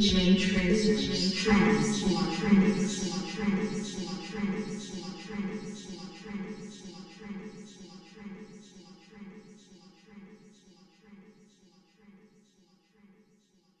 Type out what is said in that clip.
change